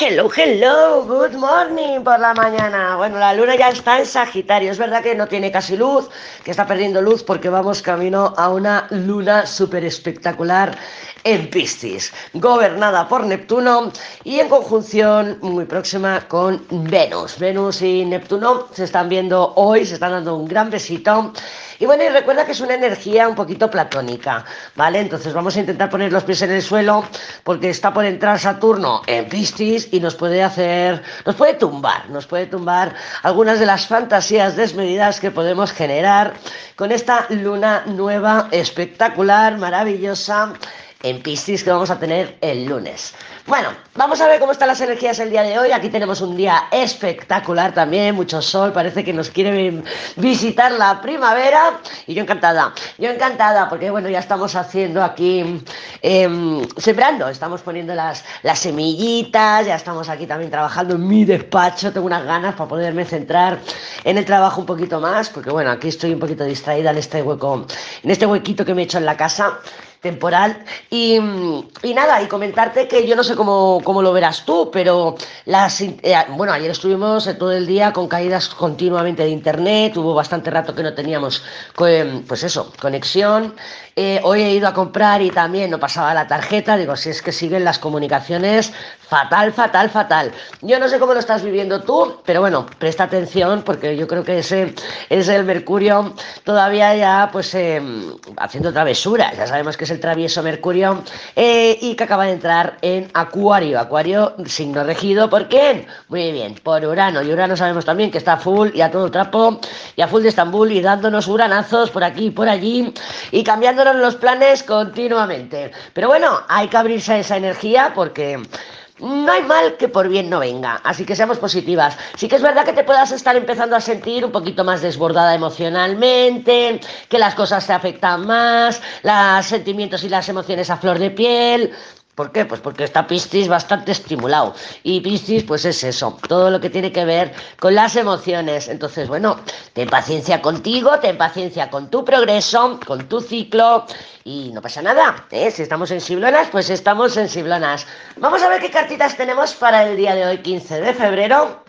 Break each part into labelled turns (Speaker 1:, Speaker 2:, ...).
Speaker 1: Hello, hello, good morning por la mañana. Bueno, la luna ya está en Sagitario. Es verdad que no tiene casi luz, que está perdiendo luz porque vamos camino a una luna súper espectacular en Piscis, gobernada por Neptuno y en conjunción muy próxima con Venus. Venus y Neptuno se están viendo hoy, se están dando un gran besito. Y bueno, y recuerda que es una energía un poquito platónica, ¿vale? Entonces vamos a intentar poner los pies en el suelo porque está por entrar Saturno en Piscis y nos puede hacer, nos puede tumbar, nos puede tumbar algunas de las fantasías desmedidas que podemos generar con esta luna nueva, espectacular, maravillosa en Piscis que vamos a tener el lunes. Bueno, vamos a ver cómo están las energías el día de hoy. Aquí tenemos un día espectacular también, mucho sol, parece que nos quiere visitar la primavera y yo encantada, yo encantada porque bueno, ya estamos haciendo aquí, em, sembrando, estamos poniendo las, las semillitas, ya estamos aquí también trabajando en mi despacho, tengo unas ganas para poderme centrar en el trabajo un poquito más, porque bueno, aquí estoy un poquito distraída en este hueco, en este huequito que me he hecho en la casa temporal. Y, nada, y comentarte que yo no sé cómo, cómo lo verás tú, pero las, eh, bueno, ayer estuvimos todo el día con caídas continuamente de internet, hubo bastante rato que no teníamos, pues eso, conexión. Eh, hoy he ido a comprar y también no pasaba la tarjeta, digo, si es que siguen las comunicaciones fatal, fatal, fatal. Yo no sé cómo lo estás viviendo tú, pero bueno, presta atención porque yo creo que ese es el Mercurio todavía ya pues em, haciendo travesuras, ya sabemos que es el travieso Mercurio, eh, y que acaba de entrar en Acuario. Acuario, signo regido, ¿por quién? Muy bien, por Urano. Y Urano sabemos también que está full y a todo trapo, y a full de Estambul, y dándonos uranazos por aquí y por allí, y cambiándonos los planes continuamente. Pero bueno, hay que abrirse a esa energía porque no hay mal que por bien no venga, así que seamos positivas. Sí que es verdad que te puedas estar empezando a sentir un poquito más desbordada emocionalmente, que las cosas te afectan más, los sentimientos y las emociones a flor de piel, ¿Por qué? Pues porque está Piscis bastante estimulado. Y Piscis, pues es eso, todo lo que tiene que ver con las emociones. Entonces, bueno, ten paciencia contigo, ten paciencia con tu progreso, con tu ciclo. Y no pasa nada, ¿eh? Si estamos sensiblonas, pues estamos sensiblonas. Vamos a ver qué cartitas tenemos para el día de hoy, 15 de febrero.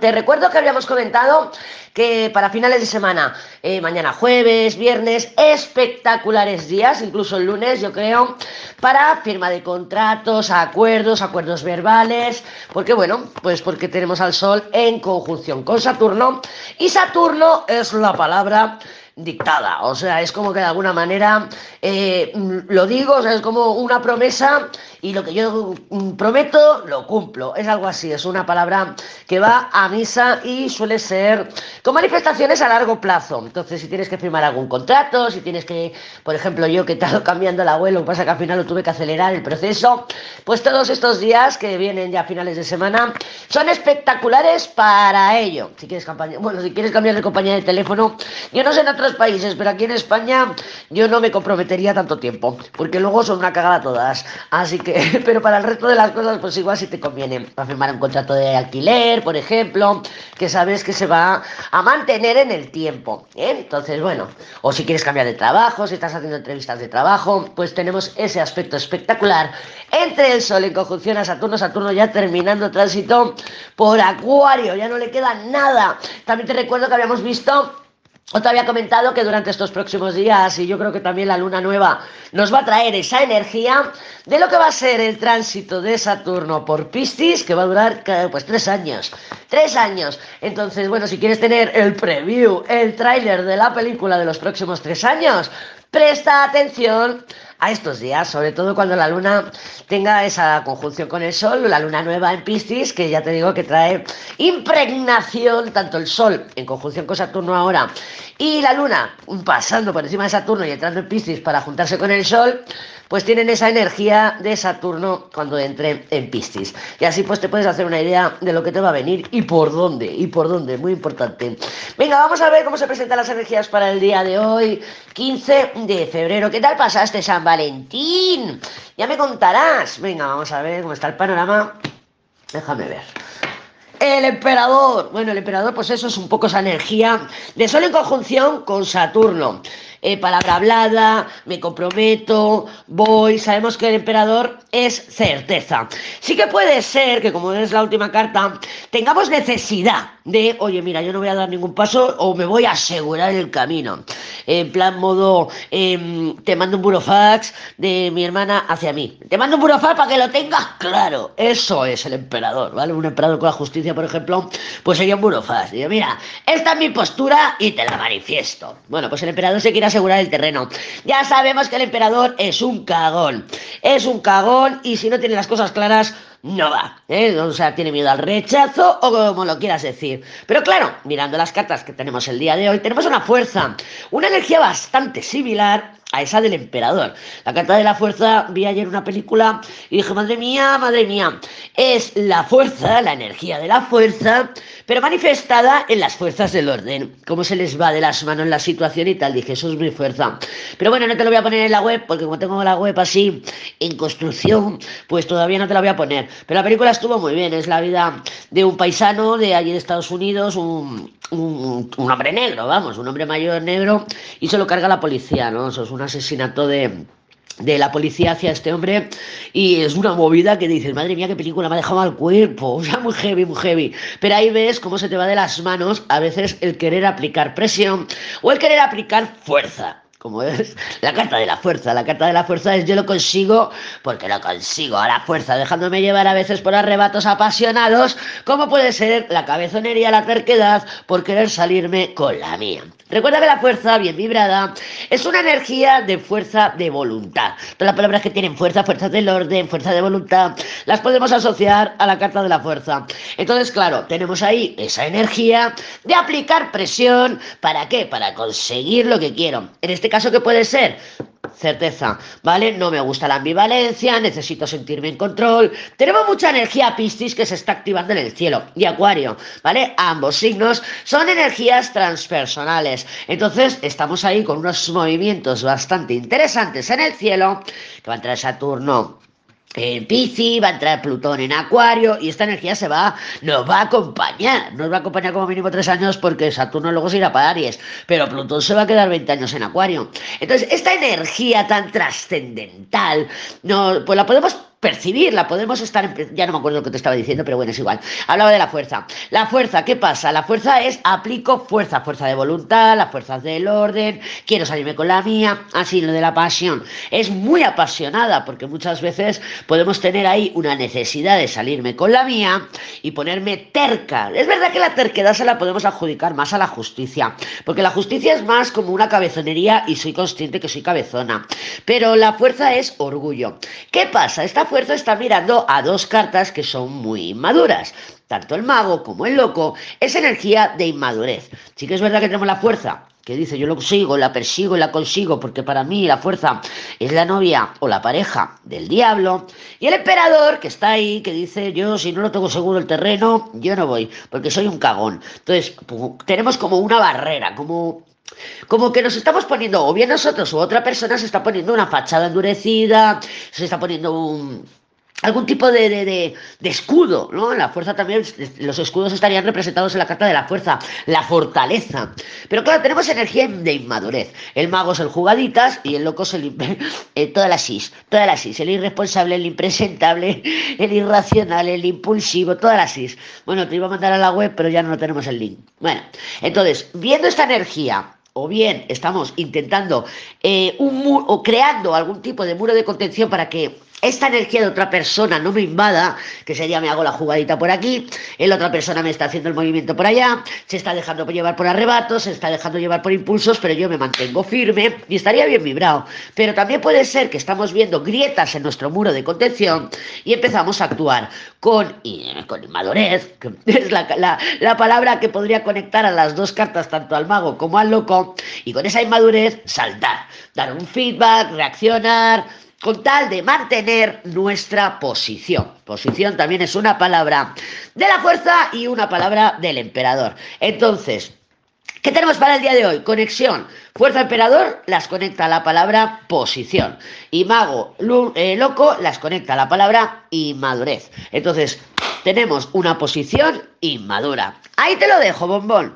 Speaker 1: Te recuerdo que habíamos comentado que para finales de semana, eh, mañana jueves, viernes, espectaculares días, incluso el lunes, yo creo, para firma de contratos, acuerdos, acuerdos verbales, porque bueno, pues porque tenemos al Sol en conjunción con Saturno y Saturno es la palabra dictada, o sea, es como que de alguna manera eh, lo digo, o sea, es como una promesa y lo que yo mm, prometo lo cumplo. Es algo así, es una palabra que va a misa y suele ser con manifestaciones a largo plazo. Entonces, si tienes que firmar algún contrato, si tienes que, por ejemplo, yo que he estado cambiando el abuelo, pasa que al final lo tuve que acelerar el proceso, pues todos estos días que vienen ya a finales de semana son espectaculares para ello. Si quieres bueno, si quieres cambiar de compañía de teléfono, yo no sé en países, pero aquí en España yo no me comprometería tanto tiempo, porque luego son una cagada todas. Así que pero para el resto de las cosas, pues igual si te conviene para firmar un contrato de alquiler, por ejemplo, que sabes que se va a mantener en el tiempo. ¿eh? Entonces, bueno, o si quieres cambiar de trabajo, si estás haciendo entrevistas de trabajo, pues tenemos ese aspecto espectacular entre el Sol en conjunción a Saturno, Saturno ya terminando tránsito por Acuario, ya no le queda nada. También te recuerdo que habíamos visto os había comentado que durante estos próximos días, y yo creo que también la luna nueva nos va a traer esa energía de lo que va a ser el tránsito de Saturno por Piscis, que va a durar pues tres años. Tres años. Entonces, bueno, si quieres tener el preview, el tráiler de la película de los próximos tres años, presta atención a estos días, sobre todo cuando la luna tenga esa conjunción con el sol, la luna nueva en Piscis, que ya te digo que trae impregnación, tanto el sol en conjunción con Saturno ahora y la luna pasando por encima de Saturno y entrando en Piscis para juntarse con el sol, pues tienen esa energía de Saturno cuando entre en Piscis. Y así pues te puedes hacer una idea de lo que te va a venir y por dónde, y por dónde, muy importante. Venga, vamos a ver cómo se presentan las energías para el día de hoy, 15 de febrero. ¿Qué tal pasaste San Valentín? Ya me contarás. Venga, vamos a ver cómo está el panorama. Déjame ver. El emperador. Bueno, el emperador, pues eso es un poco esa energía de Sol en conjunción con Saturno. eh, palabra hablada, me comprometo, voy, sabemos que el emperador es certeza. Sí que puede ser que, como es la última carta, tengamos necesidad de, oye, mira, yo no voy a dar ningún paso o me voy a asegurar el camino. En plan modo, em, te mando un burofax de mi hermana hacia mí. Te mando un burofax para que lo tengas claro. Eso es el emperador, ¿vale? Un emperador con la justicia, por ejemplo, pues sería un burofax. Digo, mira, esta es mi postura y te la manifiesto. Bueno, pues el emperador se quiere asegurar el terreno. Ya sabemos que el emperador es un cagón. Es un cagón y si no tiene las cosas claras, no va. ¿eh? O sea, tiene miedo al rechazo o como lo quieras decir. Pero claro, mirando las cartas que tenemos el día de hoy, tenemos una fuerza, una energía bastante similar a esa del emperador. La carta de la fuerza, vi ayer una película y dije, madre mía, madre mía, es la fuerza, la energía de la fuerza, pero manifestada en las fuerzas del orden. Cómo se les va de las manos la situación y tal. Dije, eso es mi fuerza. Pero bueno, no te lo voy a poner en la web, porque como tengo la web así en construcción, pues todavía no te la voy a poner. Pero la película estuvo muy bien. Es la vida de un paisano de allí de Estados Unidos, un, un, hombre negro, vamos, un hombre mayor negro, y se lo carga la policía, ¿no? Eso es un asesinato de de la policía hacia este hombre y es una movida que dices, madre mía, qué película me ha dejado al cuerpo, o sea, muy heavy, muy heavy. Pero ahí ves cómo se te va de las manos a veces el querer aplicar presión o el querer aplicar fuerza como es la carta de la fuerza. La carta de la fuerza es yo lo consigo porque lo consigo a la fuerza, dejándome llevar a veces por arrebatos apasionados, como puede ser la cabezonería, la terquedad por querer salirme con la mía. Recuerda que la fuerza, bien vibrada, es una energía de fuerza de voluntad. Todas las palabras que tienen fuerza, fuerza del orden, fuerza de voluntad, las podemos asociar a la carta de la fuerza. Entonces, claro, tenemos ahí esa energía de aplicar presión. ¿Para qué? Para conseguir lo que quiero. En este caso, ¿qué puede ser? certeza, ¿vale? No me gusta la ambivalencia, necesito sentirme en control. Tenemos mucha energía Piscis que se está activando en el cielo y Acuario, ¿vale? Ambos signos son energías transpersonales. Entonces, estamos ahí con unos movimientos bastante interesantes en el cielo, que va a entrar Saturno en Piscis, va a entrar Plutón en Acuario y esta energía se va, nos va a acompañar, nos va a acompañar como mínimo tres años porque Saturno luego se irá para Aries, pero Plutón se va a quedar 20 años en Acuario. Entonces, esta energía tan trascendental, no, pues la podemos percibirla, podemos estar, ya no me acuerdo lo que te estaba diciendo, pero bueno, es igual. Hablaba de la fuerza. La fuerza, ¿qué pasa? La fuerza es aplico fuerza, fuerza de voluntad, las fuerzas del orden, quiero salirme con la mía, así lo de la pasión. Es muy apasionada porque muchas veces podemos tener ahí una necesidad de salirme con la mía y ponerme terca. Es verdad que la terquedad se la podemos adjudicar más a la justicia, porque la justicia es más como una cabezonería y soy consciente que soy cabezona. Pero la fuerza es orgullo. ¿Qué pasa? Esta fuerza está mirando a dos cartas que son muy inmaduras. Tanto el mago como el loco es energía de inmadurez. Sí que es verdad que tenemos la fuerza, que dice yo lo sigo, la persigo y la consigo, porque para mí la fuerza es la novia o la pareja del diablo. Y el emperador que está ahí, que dice yo si no lo tengo seguro el terreno, yo no voy, porque soy un cagón. Entonces, tenemos como una barrera, como como que nos estamos poniendo, o bien nosotros u otra persona se está poniendo una fachada endurecida, se está poniendo un, algún tipo de, de, de, escudo, ¿no? La fuerza también, los escudos estarían representados en la carta de la fuerza, la fortaleza. Pero claro, tenemos energía de inmadurez. El mago es el jugaditas y el loco es el... Eh, todas las sis, todas las sis. El irresponsable, el impresentable, el irracional, el impulsivo, todas las sis. Bueno, te iba a mandar a la web, pero ya no tenemos el link. Bueno, entonces, viendo esta energía o bien estamos intentando eh, un o creando algún tipo de muro de contención para que esta energía de otra persona no me invada, que sería me hago la jugadita por aquí, la otra persona me está haciendo el movimiento por allá, se está dejando llevar por arrebatos, se está dejando llevar por impulsos, pero yo me mantengo firme y estaría bien vibrado. Pero también puede ser que estamos viendo grietas en nuestro muro de contención y empezamos a actuar con, con inmadurez, que es la, la palabra que podría conectar a las dos cartas, tanto al mago como al loco, y con esa inmadurez saltar, dar un feedback, reaccionar con tal de mantener nuestra posición. Posición también es una palabra de la fuerza y una palabra del emperador. Entonces, ¿qué tenemos para el día de hoy? Conexión. Fuerza emperador las conecta la palabra posición. Y mago eh, loco las conecta la palabra inmadurez. Entonces, tenemos una posición inmadura. Ahí te lo dejo, bombón.